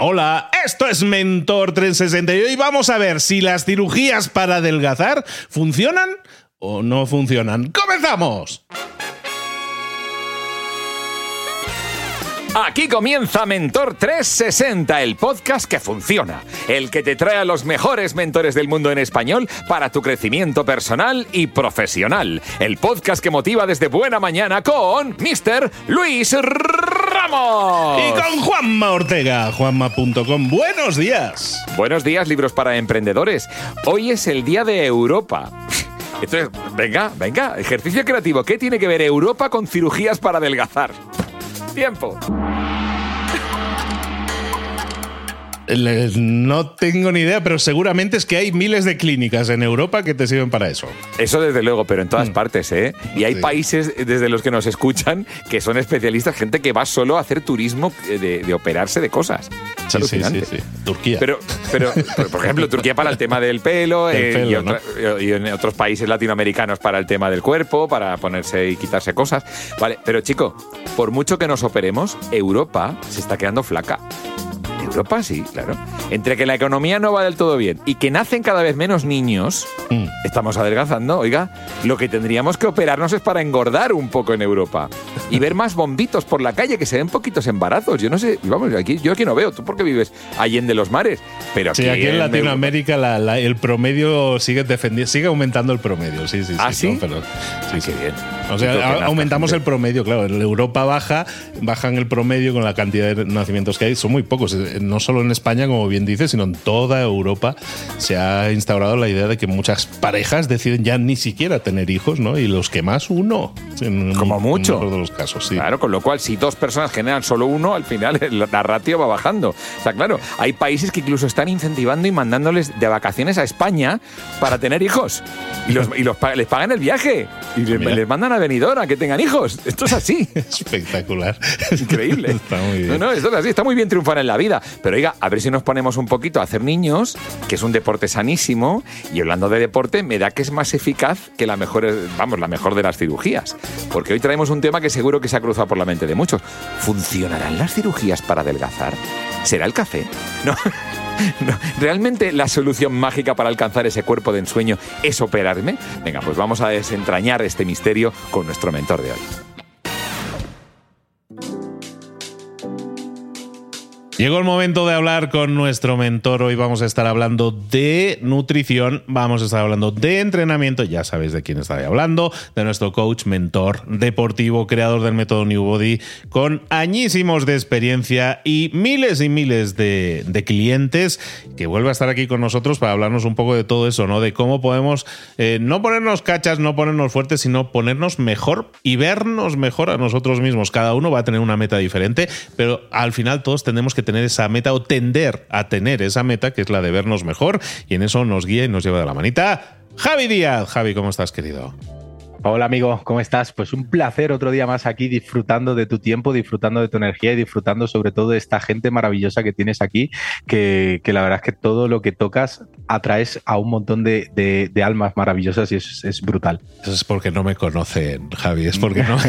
Hola, esto es Mentor 360 y hoy vamos a ver si las cirugías para adelgazar funcionan o no funcionan. ¡Comenzamos! Aquí comienza Mentor 360, el podcast que funciona, el que te trae a los mejores mentores del mundo en español para tu crecimiento personal y profesional. El podcast que motiva desde buena mañana con Mr. Luis Ramos. Y con Juanma Ortega, juanma.com. Buenos días. Buenos días, libros para emprendedores. Hoy es el día de Europa. Entonces, venga, venga, ejercicio creativo. ¿Qué tiene que ver Europa con cirugías para adelgazar? Tiempo. No tengo ni idea, pero seguramente es que hay miles de clínicas en Europa que te sirven para eso. Eso desde luego, pero en todas mm. partes, ¿eh? Y hay países desde los que nos escuchan que son especialistas, gente que va solo a hacer turismo de, operarse de cosas. Sí, sí, sí, sí, Turquía. Pero, pero, por ejemplo, Turquía para el tema del pelo, eh, y, en otros países latinoamericanos para el tema del cuerpo, para ponerse y quitarse cosas. Vale, pero chico, por mucho que nos operemos, Europa se está quedando flaca. Europa sí, claro. Entre que la economía no va del todo bien y que nacen cada vez menos niños, mm. estamos adelgazando. Oiga, lo que tendríamos que operarnos es para engordar un poco en Europa y ver más bombitos por la calle que se den poquitos embarazos. Yo no sé, vamos, aquí, yo aquí no veo. ¿Tú por qué vives allí en de los mares? Pero aquí, sí, aquí en, Latinoamérica el promedio sigue defendiendo, sigue aumentando el promedio. Sí, sí, ¿Ah, sí. Pero, sí, sí. bien. O sea, aumentamos el promedio, claro. En Europa baja, bajan el promedio con la cantidad de nacimientos que hay. Son muy pocos. No solo en España, como bien dices, sino en toda Europa se ha instaurado la idea de que muchas parejas deciden ya ni siquiera tener hijos, ¿no? Y los que más, uno. como mucho. En de los casos, sí. Claro, con lo cual, si dos personas generan solo uno, al final la ratio va bajando. O sea, claro, hay países que incluso están incentivando y mandándoles de vacaciones a España para tener hijos. Y, los, y los, les pagan el viaje. Y les, mandan a venidora que tengan hijos. Esto es así. Espectacular. Increíble. Está muy bien. No, no, esto es así. Está muy bien triunfar en la vida. Pero oiga, a ver si nos ponemos un poquito a hacer niños, que es un deporte sanísimo. Y hablando de deporte, me da que es más eficaz que la mejor, vamos, la mejor de las cirugías. Porque hoy traemos un tema que seguro que se ha cruzado por la mente de muchos. ¿Funcionarán las cirugías para adelgazar? ¿Será el café? No. ¿Realmente la solución mágica para alcanzar ese cuerpo de ensueño es operarme? Venga, pues vamos a desentrañar este misterio con nuestro mentor de hoy. Llegó el momento de hablar con nuestro mentor. Hoy vamos a estar hablando de nutrición, vamos a estar hablando de entrenamiento. Ya sabéis de quién estaré hablando, de nuestro coach, mentor deportivo, creador del método New Body, con añísimos de experiencia y miles y miles de, clientes, que vuelve a estar aquí con nosotros para hablarnos un poco de todo eso, ¿no? De cómo podemos eh, no ponernos cachas, no ponernos fuertes, sino ponernos mejor y vernos mejor a nosotros mismos. Cada uno va a tener una meta diferente, pero al final todos tenemos que tener esa meta o tender a tener esa meta, que es la de vernos mejor, y en eso nos guía y nos lleva de la manita. Javi Díaz. Javi, ¿cómo estás, querido? Hola amigo, ¿cómo estás? Pues un placer otro día más aquí disfrutando de tu tiempo, disfrutando de tu energía y disfrutando sobre todo de esta gente maravillosa que tienes aquí, que, la verdad es que todo lo que tocas atraes a un montón de, almas maravillosas y es, brutal. Eso es porque no me conocen, Javi, es porque no.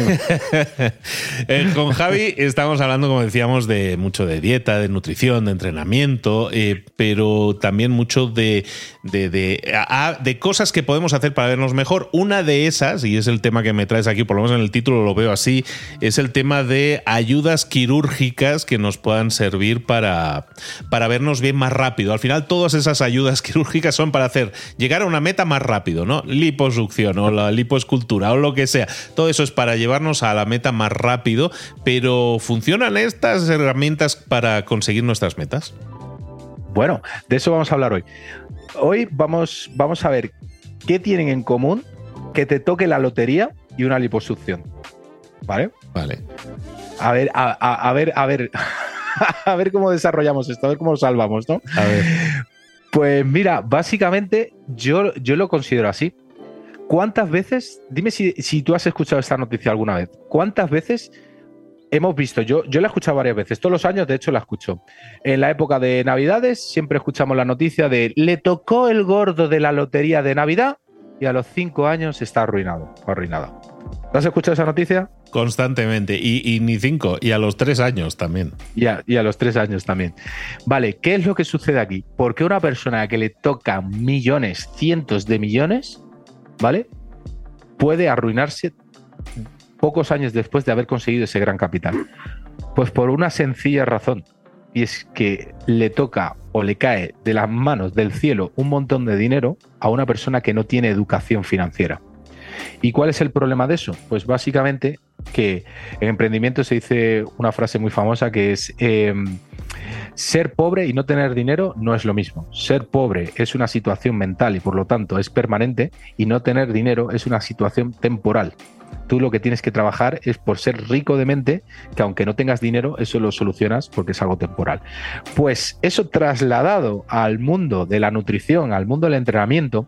Eh, con Javi estamos hablando, como decíamos, de mucho de dieta, de nutrición, de entrenamiento, eh, pero también mucho de, de, de cosas que podemos hacer para vernos mejor. Una de esas y es el tema que me traes aquí, por lo menos en el título lo veo así, es el tema de ayudas quirúrgicas que nos puedan servir para, para vernos bien más rápido. Al final, todas esas ayudas quirúrgicas son para hacer llegar a una meta más rápido, ¿no? Liposucción o la lipoescultura o lo que sea. Todo eso es para llevarnos a la meta más rápido, pero ¿funcionan estas herramientas para conseguir nuestras metas? Bueno, de eso vamos a hablar hoy. Hoy vamos, vamos a ver qué tienen en común que te toque la lotería y una liposucción. ¿Vale? Vale. A ver, a, ver, a ver. a ver cómo desarrollamos esto, a ver cómo lo salvamos, ¿no? A ver. Pues mira, básicamente yo, yo lo considero así. ¿Cuántas veces, dime si, si, tú has escuchado esta noticia alguna vez, cuántas veces hemos visto, yo, yo la he escuchado varias veces, todos los años de hecho la escucho. En la época de Navidades siempre escuchamos la noticia de le tocó el gordo de la lotería de Navidad y a los cinco años está arruinado arruinada. ¿Has escuchado esa noticia? Constantemente. Y, ni cinco. Y a los tres años también. Y a, y a, los tres años también. Vale, ¿qué es lo que sucede aquí? Porque una persona que le toca millones, cientos de millones, ¿vale? Puede arruinarse pocos años después de haber conseguido ese gran capital. Pues por una sencilla razón. Y es que le toca o le cae de las manos del cielo un montón de dinero a una persona que no tiene educación financiera. ¿Y cuál es el problema de eso? Pues básicamente que en emprendimiento se dice una frase muy famosa que es em, ser pobre y no tener dinero no es lo mismo. Ser pobre es una situación mental y por lo tanto es permanente y no tener dinero es una situación temporal. Tú lo que tienes que trabajar es por ser rico de mente, que aunque no tengas dinero, eso lo solucionas porque es algo temporal. Pues eso trasladado al mundo de la nutrición, al mundo del entrenamiento,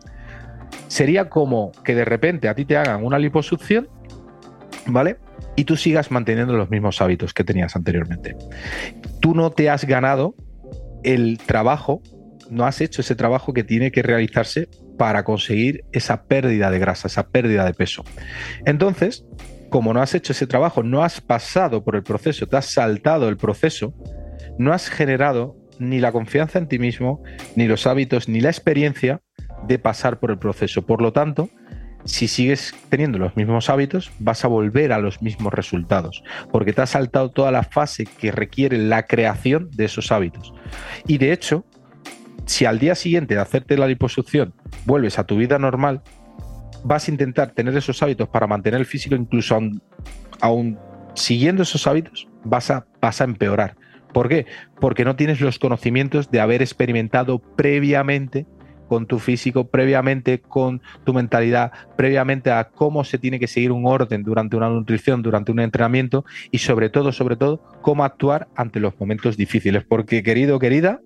sería como que de repente a ti te hagan una liposucción, ¿vale? Y tú sigas manteniendo los mismos hábitos que tenías anteriormente. Tú no te has ganado el trabajo, no has hecho ese trabajo que tiene que realizarse para conseguir esa pérdida de grasa, esa pérdida de peso. Entonces, como no has hecho ese trabajo, no has pasado por el proceso, te has saltado el proceso, no has generado ni la confianza en ti mismo, ni los hábitos, ni la experiencia de pasar por el proceso. Por lo tanto, si sigues teniendo los mismos hábitos, vas a volver a los mismos resultados, porque te has saltado toda la fase que requiere la creación de esos hábitos. Y de hecho, si al día siguiente de hacerte la liposucción vuelves a tu vida normal, vas a intentar tener esos hábitos para mantener el físico, incluso aún, siguiendo esos hábitos, vas a, vas a empeorar. ¿Por qué? Porque no tienes los conocimientos de haber experimentado previamente con tu físico, previamente con tu mentalidad, previamente a cómo se tiene que seguir un orden durante una nutrición, durante un entrenamiento y sobre todo, sobre todo, cómo actuar ante los momentos difíciles. Porque querido, querida,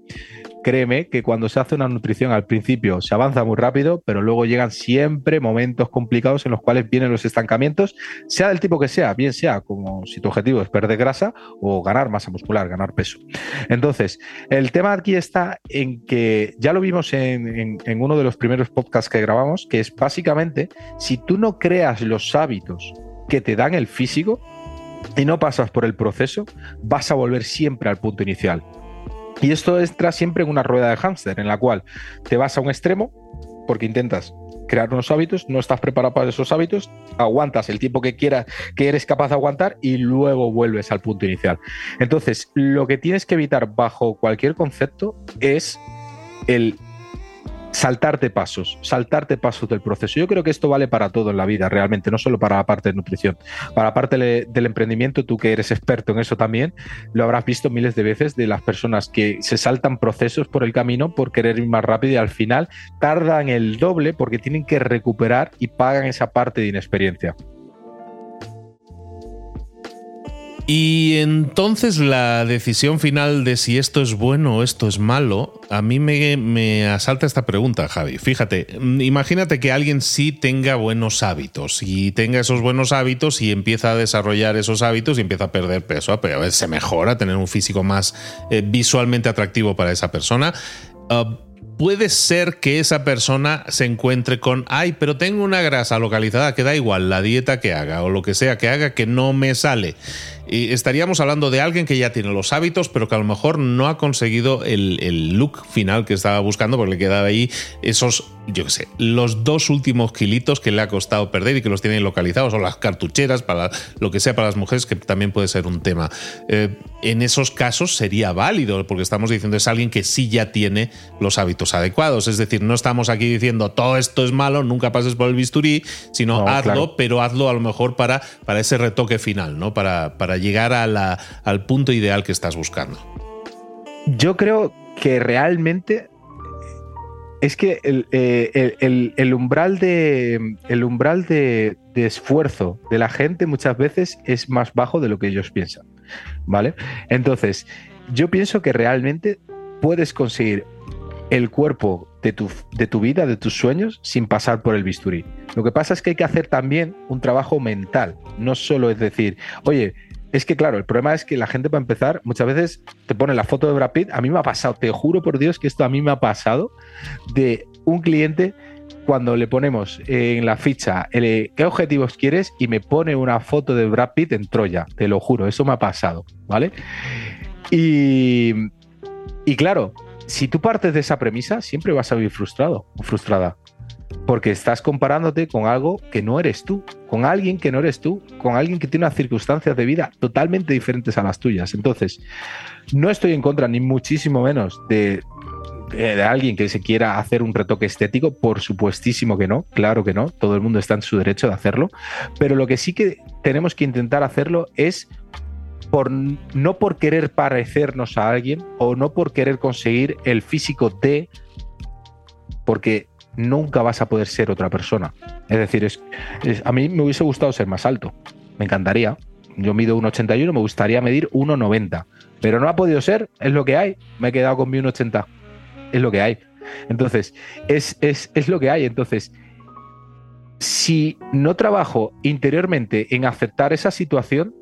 créeme que cuando se hace una nutrición al principio se avanza muy rápido, pero luego llegan siempre momentos complicados en los cuales vienen los estancamientos, sea del tipo que sea, bien sea como si tu objetivo es perder grasa o ganar masa muscular, ganar peso. Entonces, el tema aquí está en que ya lo vimos en, en uno de los primeros podcasts que grabamos, que es básicamente si tú no creas los hábitos que te dan el físico, y no pasas por el proceso, vas a volver siempre al punto inicial. Y esto entra siempre en una rueda de hámster, en la cual te vas a un extremo porque intentas crear unos hábitos, no estás preparado para esos hábitos, aguantas el tiempo que quieras, que eres capaz de aguantar y luego vuelves al punto inicial. Entonces, lo que tienes que evitar bajo cualquier concepto es el saltarte pasos, saltarte pasos del proceso. Yo creo que esto vale para todo en la vida, realmente, no solo para la parte de nutrición. Para la parte del emprendimiento, tú que eres experto en eso también, lo habrás visto miles de veces de las personas que se saltan procesos por el camino por querer ir más rápido y al final tardan el doble porque tienen que recuperar y pagan esa parte de inexperiencia. Y entonces la decisión final de si esto es bueno o esto es malo, a mí me, asalta esta pregunta, Javi. Fíjate, imagínate que alguien sí tenga buenos hábitos y tenga esos buenos hábitos y empieza a desarrollar esos hábitos y empieza a perder peso, pero se mejora, tener un físico más eh, visualmente atractivo para esa persona. Ah, puede ser que esa persona se encuentre con, ay, pero tengo una grasa localizada que da igual la dieta que haga o lo que sea que haga que no me sale. Y estaríamos hablando de alguien que ya tiene los hábitos, pero que a lo mejor no ha conseguido el, look final que estaba buscando, porque le quedaba ahí esos, yo qué sé, los dos últimos kilitos que le ha costado perder y que los tienen localizados, o las cartucheras, para lo que sea para las mujeres, que también puede ser un tema. Eh, en esos casos sería válido, porque estamos diciendo es alguien que sí ya tiene los hábitos adecuados. Es decir, no estamos aquí diciendo todo esto es malo, nunca pases por el bisturí, sino hazlo, pero hazlo a lo mejor para, para ese retoque final, ¿no? Para, para llegar al punto ideal que estás buscando? Yo creo que realmente es que el, eh, umbral, de, el umbral de, esfuerzo de la gente muchas veces es más bajo de lo que ellos piensan. ¿Vale? Entonces, yo pienso que realmente puedes conseguir el cuerpo de tu, de tu vida, de tus sueños, sin pasar por el bisturí. Lo que pasa es que hay que hacer también un trabajo mental. No solo es decir, oye, es que, claro, el problema es que la gente, para empezar, muchas veces te pone la foto de Brad Pitt. A mí me ha pasado, te juro por Dios que esto a mí me ha pasado de un cliente cuando le ponemos en la ficha el, qué objetivos quieres y me pone una foto de Brad Pitt en Troya, te lo juro, eso me ha pasado, ¿vale? Y, y claro, si tú partes de esa premisa, siempre vas a vivir frustrado o frustrada. Porque estás comparándote con algo que no eres tú, con alguien que no eres tú, con alguien que tiene unas circunstancias de vida totalmente diferentes a las tuyas. Entonces, no estoy en contra, ni muchísimo menos, de, de alguien que se quiera hacer un retoque estético, por supuestísimo que no, claro que no, todo el mundo está en su derecho de hacerlo, pero lo que sí que tenemos que intentar hacerlo es por, no por querer parecernos a alguien o no por querer conseguir el físico de, porque nunca vas a poder ser otra persona. Es decir, es, a mí me hubiese gustado ser más alto, me encantaría. Yo mido 1,81, me gustaría medir 1,90, pero no ha podido ser, es lo que hay. Me he quedado con mi 1,80, es lo que hay. Entonces, es, es, es lo que hay. Entonces, si no trabajo interiormente en aceptar esa situación,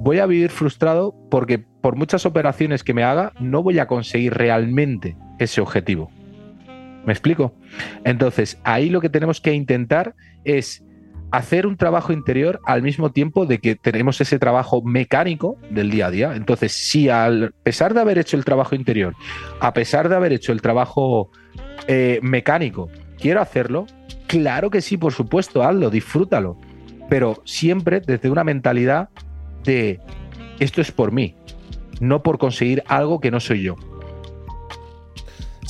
voy a vivir frustrado porque por muchas operaciones que me haga, no voy a conseguir realmente ese objetivo. ¿Me explico? Entonces, ahí lo que tenemos que intentar es hacer un trabajo interior al mismo tiempo de que tenemos ese trabajo mecánico del día a día. Entonces, si al pesar de haber hecho el trabajo interior, a pesar de haber hecho el trabajo eh, mecánico, quiero hacerlo, claro que sí, por supuesto, hazlo, disfrútalo. Pero siempre desde una mentalidad de esto es por mí, no por conseguir algo que no soy yo.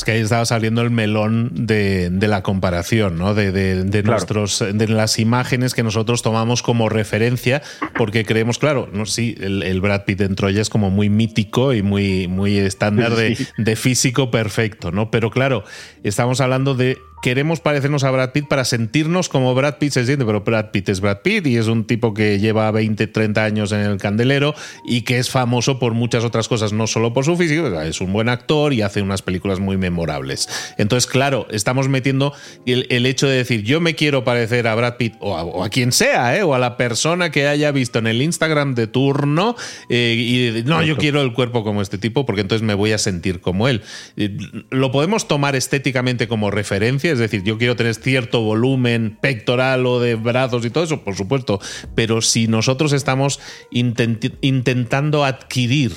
Es que ahí estaba saliendo el melón de, la comparación, ¿no? De, nuestros, de las imágenes que nosotros tomamos como referencia, porque creemos, claro, no sí, el, Brad Pitt en Troya es como muy mítico y muy, muy estándar de, de físico perfecto, ¿no? Pero claro, estamos hablando de queremos parecernos a Brad Pitt para sentirnos como Brad Pitt se siente, pero Brad Pitt es Brad Pitt y es un tipo que lleva 20, 30 años en el candelero y que es famoso por muchas otras cosas, no solo por su físico, es un buen actor y hace unas películas muy memorables. Entonces, claro, estamos metiendo el, hecho de decir yo me quiero parecer a Brad Pitt o a, quien sea, ¿eh? o a la persona que haya visto en el Instagram de turno eh, y no, yo quiero el cuerpo como este tipo porque entonces me voy a sentir como él. Eh, lo podemos tomar estéticamente como referencia es decir, yo quiero tener cierto volumen pectoral o de brazos y todo eso, por supuesto, pero si nosotros estamos intentando adquirir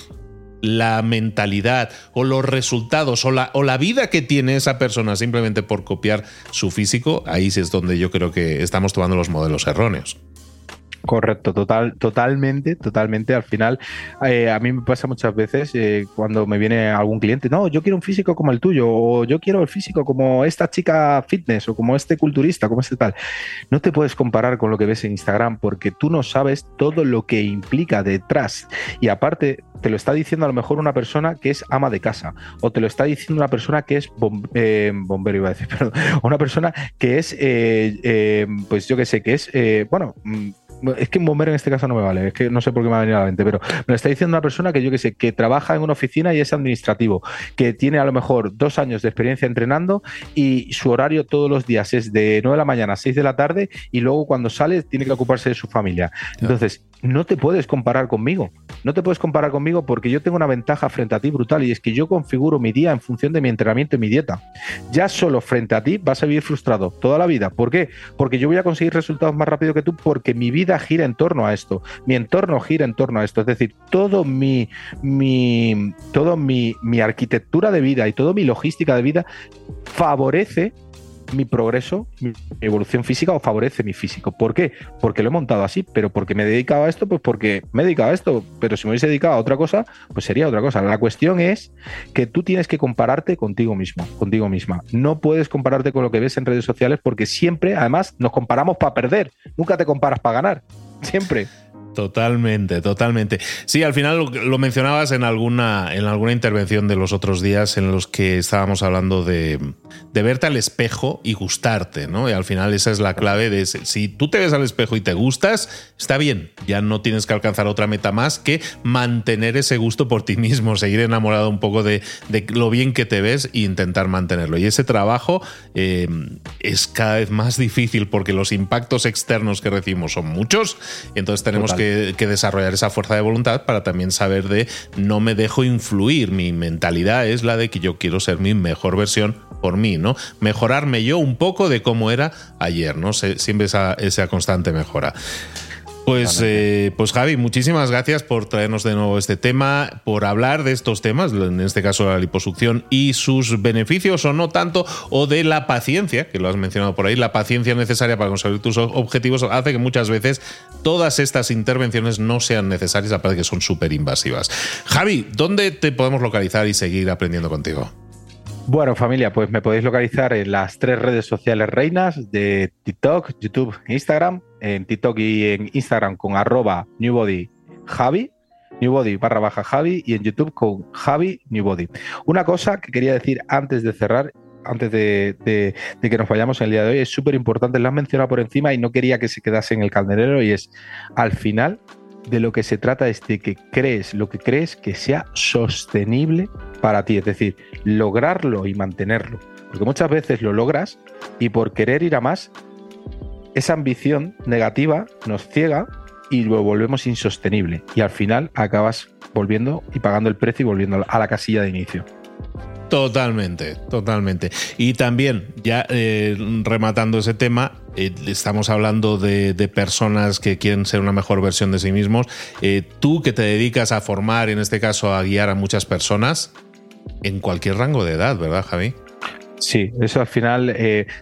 la mentalidad o los resultados o la, o la vida que tiene esa persona simplemente por copiar su físico, ahí es donde yo creo que estamos tomando los modelos erróneos. Correcto, total, totalmente, totalmente. Al final, eh, a mí me pasa muchas veces eh, cuando me viene algún cliente, no, yo quiero un físico como el tuyo, o yo quiero el físico como esta chica fitness, o como este culturista, como este tal. No te puedes comparar con lo que ves en Instagram porque tú no sabes todo lo que implica detrás. Y aparte, te lo está diciendo a lo mejor una persona que es ama de casa, o te lo está diciendo una persona que es eh, bombero, iba a decir, perdón, una persona que es, pues yo qué sé, que es, bueno, mm, es que bombero en este caso no me vale, es que no sé por qué me ha venido a la mente, pero me lo está diciendo una persona que yo que sé, que trabaja en una oficina y es administrativo, que tiene a lo mejor dos años de experiencia entrenando y su horario todos los días es de 9 de la mañana a 6 de la tarde y luego cuando sale tiene que ocuparse de su familia. Entonces, no te puedes comparar conmigo. No te puedes comparar conmigo porque yo tengo una ventaja frente a ti brutal y es que yo configuro mi día en función de mi entrenamiento y mi dieta. Ya solo frente a ti vas a vivir frustrado toda la vida. ¿Por qué? Porque yo voy a conseguir resultados más rápido que tú porque mi vida gira en torno a esto. Mi entorno gira en torno a esto. Es decir, todo mi, mi, todo mi, mi arquitectura de vida y toda mi logística de vida favorece mi progreso, mi evolución física o favorece mi físico. ¿Por qué? Porque lo he montado así, pero porque me he dedicado a esto, pues porque me he dedicado a esto, pero si me hubiese dedicado a otra cosa, pues sería otra cosa. La cuestión es que tú tienes que compararte contigo mismo, contigo misma. No puedes compararte con lo que ves en redes sociales porque siempre, además, nos comparamos para perder. Nunca te comparas para ganar. Siempre. Totalmente, totalmente. Sí, al final lo, mencionabas en alguna, en alguna intervención de los otros días en los que estábamos hablando de, de, verte al espejo y gustarte, ¿no? Y al final esa es la clave de si tú te ves al espejo y te gustas, está bien, ya no tienes que alcanzar otra meta más que mantener ese gusto por ti mismo, seguir enamorado un poco de, de lo bien que te ves e intentar mantenerlo. Y ese trabajo eh, es cada vez más difícil porque los impactos externos que recibimos son muchos, entonces tenemos que que, desarrollar esa fuerza de voluntad para también saber de no me dejo influir. Mi mentalidad es la de que yo quiero ser mi mejor versión por mí, ¿no? Mejorarme yo un poco de cómo era ayer, ¿no? siempre esa, esa constante mejora. Pues, eh, pues Javi, muchísimas gracias por traernos de nuevo este tema, por hablar de estos temas, en este caso la liposucción y sus beneficios o no tanto, o de la paciencia, que lo has mencionado por ahí, la paciencia necesaria para conseguir tus objetivos hace que muchas veces todas estas intervenciones no sean necesarias, aparte que son súper invasivas. Javi, ¿dónde te podemos localizar y seguir aprendiendo contigo? Bueno, familia, pues me podéis localizar en las tres redes sociales reinas de TikTok, YouTube e Instagram. En TikTok y en Instagram con arroba newbodyjavi, newbody barra baja Javi y en YouTube con Javi Newbody. Una cosa que quería decir antes de cerrar, antes de, de que nos vayamos en el día de hoy, es súper importante, la has mencionado por encima y no quería que se quedase en el calderero y es, al final, de lo que se trata es de que crees lo que crees que sea sostenible para ti, es decir, lograrlo y mantenerlo. Porque muchas veces lo logras y por querer ir a más, esa ambición negativa nos ciega y lo volvemos insostenible. Y al final acabas volviendo y pagando el precio y volviendo a la casilla de inicio. Totalmente, totalmente. Y también, ya eh, rematando ese tema, eh, estamos hablando de, personas que quieren ser una mejor versión de sí mismos. Eh, tú que te dedicas a formar, en este caso a guiar a muchas personas, en cualquier rango de edad, ¿verdad, Javi? Sí, eso al final,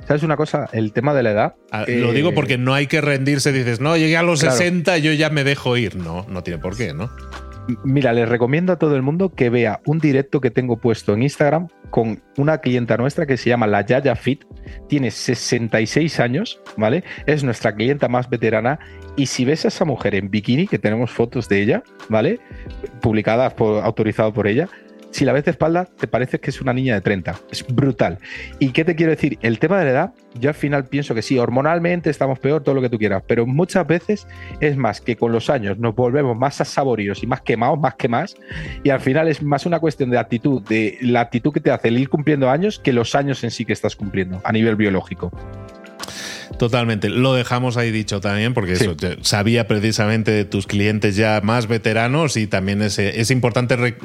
¿sabes una cosa? El tema de la edad. Ah, lo digo porque no hay que rendirse, dices, no, llegué a los 60, yo ya me dejo ir. No, no tiene por qué, ¿no? Mira, les recomiendo a todo el mundo que vea un directo que tengo puesto en Instagram con una clienta nuestra que se llama la Yaya Fit. Tiene 66 años, ¿vale? Es nuestra clienta más veterana. Y si ves a esa mujer en bikini, que tenemos fotos de ella, ¿vale? Publicadas, por, autorizado por ella, si la ves de espalda, te parece que es una niña de 30. Es brutal. ¿Y qué te quiero decir? El tema de la edad, yo al final pienso que sí, hormonalmente estamos peor, todo lo que tú quieras, pero muchas veces es más que con los años nos volvemos más asaborios y más quemados, más que más, y al final es más una cuestión de actitud, de la actitud que te hace el ir cumpliendo años que los años en sí que estás cumpliendo a nivel biológico. Totalmente. Lo dejamos ahí dicho también, porque eso, sabía precisamente de tus clientes ya más veteranos y también es, es importante.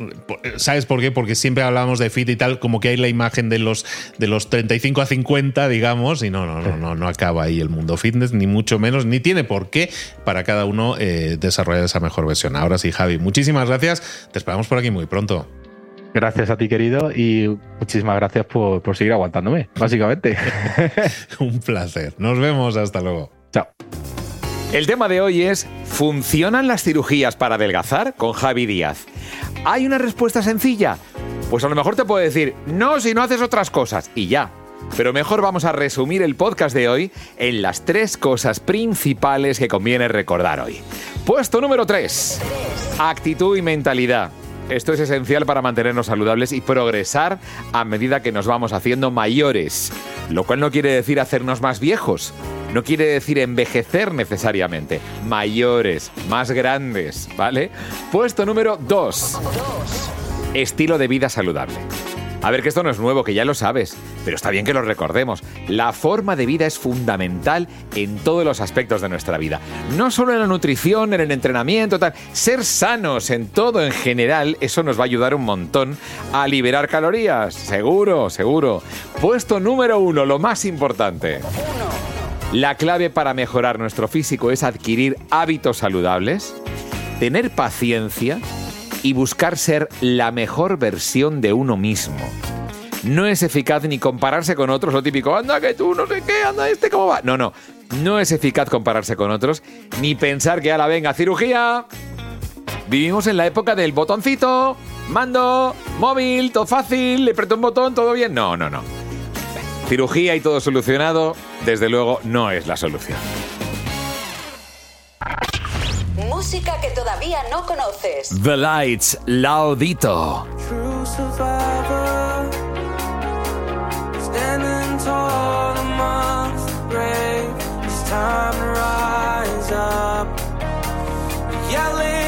¿Sabes por qué? Porque siempre hablamos de fit y tal, como que hay la imagen de los, de los 35 a 50, digamos, y no, no, no, no, no acaba ahí el mundo fitness, ni mucho menos, ni tiene por qué para cada uno eh, desarrollar esa mejor versión. Ahora sí, Javi, muchísimas gracias. Te esperamos por aquí muy pronto. Gracias a ti, querido, y muchísimas gracias por, seguir aguantándome, básicamente. Un placer. Nos vemos, hasta luego. Chao. El tema de hoy es ¿Funcionan las cirugías para adelgazar? con Javi Díaz. ¿Hay una respuesta sencilla? Pues a lo mejor te puedo decir, no si no haces otras cosas, y ya. Pero mejor vamos a resumir el podcast de hoy en las tres cosas principales que conviene recordar hoy. Puesto número 3. Actitud y mentalidad. Esto es esencial para mantenernos saludables y progresar a medida que nos vamos haciendo mayores. Lo cual no quiere decir hacernos más viejos. No quiere decir envejecer necesariamente. Mayores, más grandes, ¿vale? Puesto número 2. Estilo de vida saludable. A ver que esto no es nuevo, que ya lo sabes, pero está bien que lo recordemos. La forma de vida es fundamental en todos los aspectos de nuestra vida. No solo en la nutrición, en el entrenamiento, tal. Ser sanos en todo en general, eso nos va a ayudar un montón a liberar calorías. Seguro, seguro. Puesto número uno, lo más importante. La clave para mejorar nuestro físico es adquirir hábitos saludables, tener paciencia, y buscar ser la mejor versión de uno mismo. No es eficaz ni compararse con otros, lo típico, anda que tú no sé qué, anda este cómo va. No, no, no es eficaz compararse con otros, ni pensar que a la venga cirugía. Vivimos en la época del botoncito, mando, móvil, todo fácil, le preto un botón, todo bien. No, no, no. Cirugía y todo solucionado, desde luego, no es la solución. Música que todavía no conoces. The Lights, Laudito. True survivor, standing tall amongst the brave. It's time to rise up, yelling